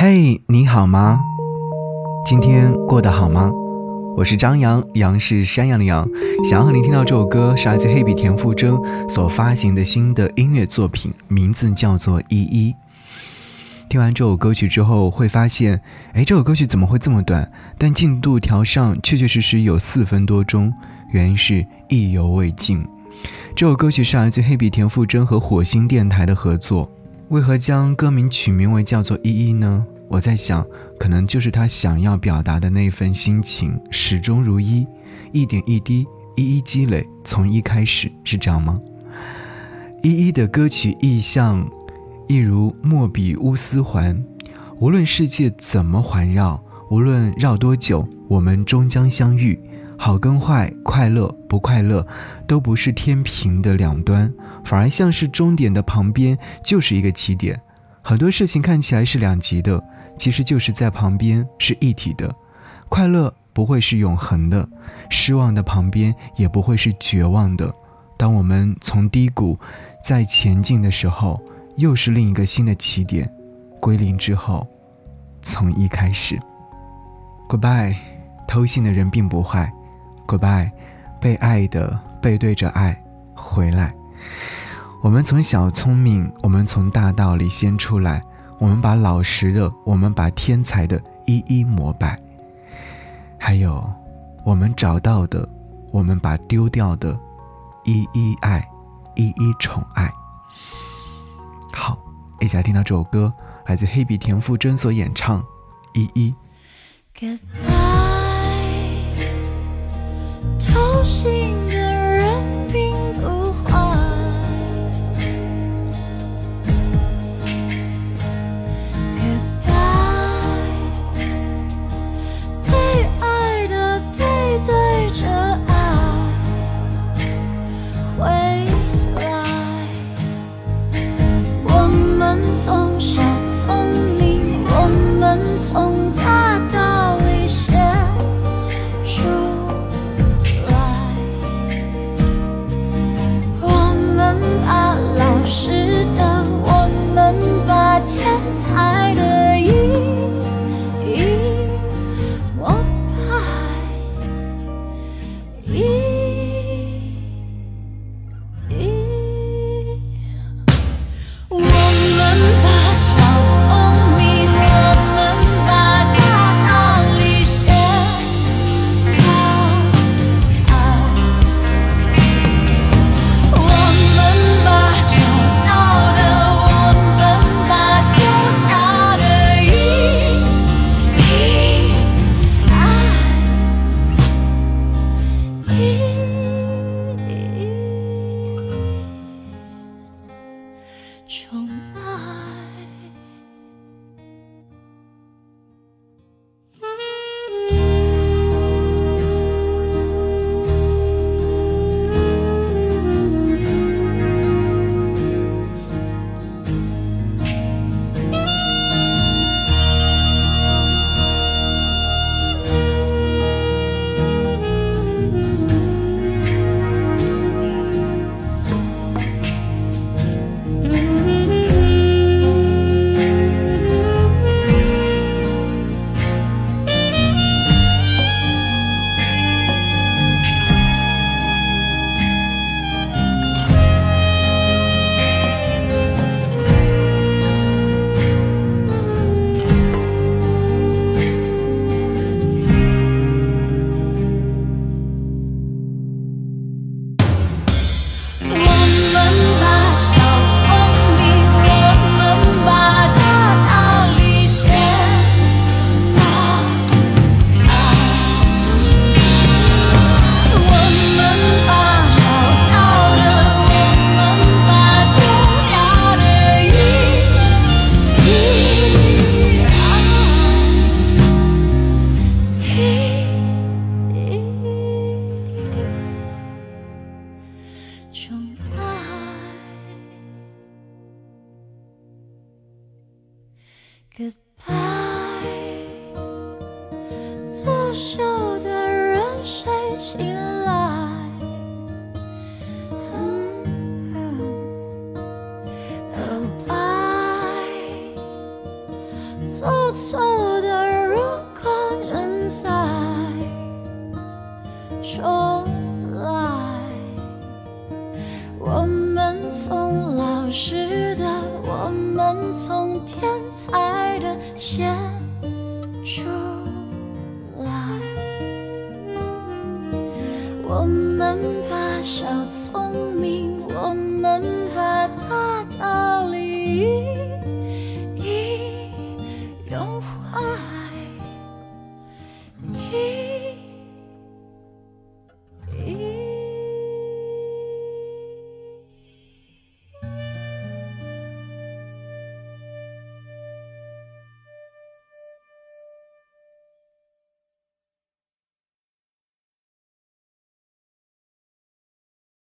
嘿，你好吗？今天过得好吗？我是张扬，杨是山羊的羊。想要和您听到这首歌，是来自黑笔田馥甄所发行的新的音乐作品，名字叫做《依依》。听完这首歌曲之后，会发现，哎，这首歌曲怎么会这么短？但进度条上确确实实有四分多钟，原因是意犹未尽。这首歌曲是来自黑笔田馥甄和火星电台的合作。为何将歌名取名为叫做依依呢？我在想，可能就是他想要表达的那份心情，始终如一，一点一滴，一一积累，从一开始，是这样吗？依依的歌曲意象，一如莫比乌斯环，无论世界怎么环绕，无论绕多久，我们终将相遇。好跟坏，快乐不快乐，都不是天平的两端，反而像是终点的旁边就是一个起点。很多事情看起来是两极的，其实就是在旁边是一体的。快乐不会是永恒的，失望的旁边也不会是绝望的。当我们从低谷再前进的时候，又是另一个新的起点。归零之后，从一开始。Goodbye，偷心的人并不坏。Goodbye，被爱的背对着爱回来。我们从小聪明，我们从大道理先出来。我们把老实的，我们把天才的一一膜拜。还有，我们找到的，我们把丢掉的，一一爱，一一宠爱。好，一起来听到这首歌，来自黑笔田馥甄所演唱《依依》。Goodbye，作秀的人谁请来？Goodbye，做错的，如果能再重从老师的我们从天才的先出来。我们把小聪明我们把大道理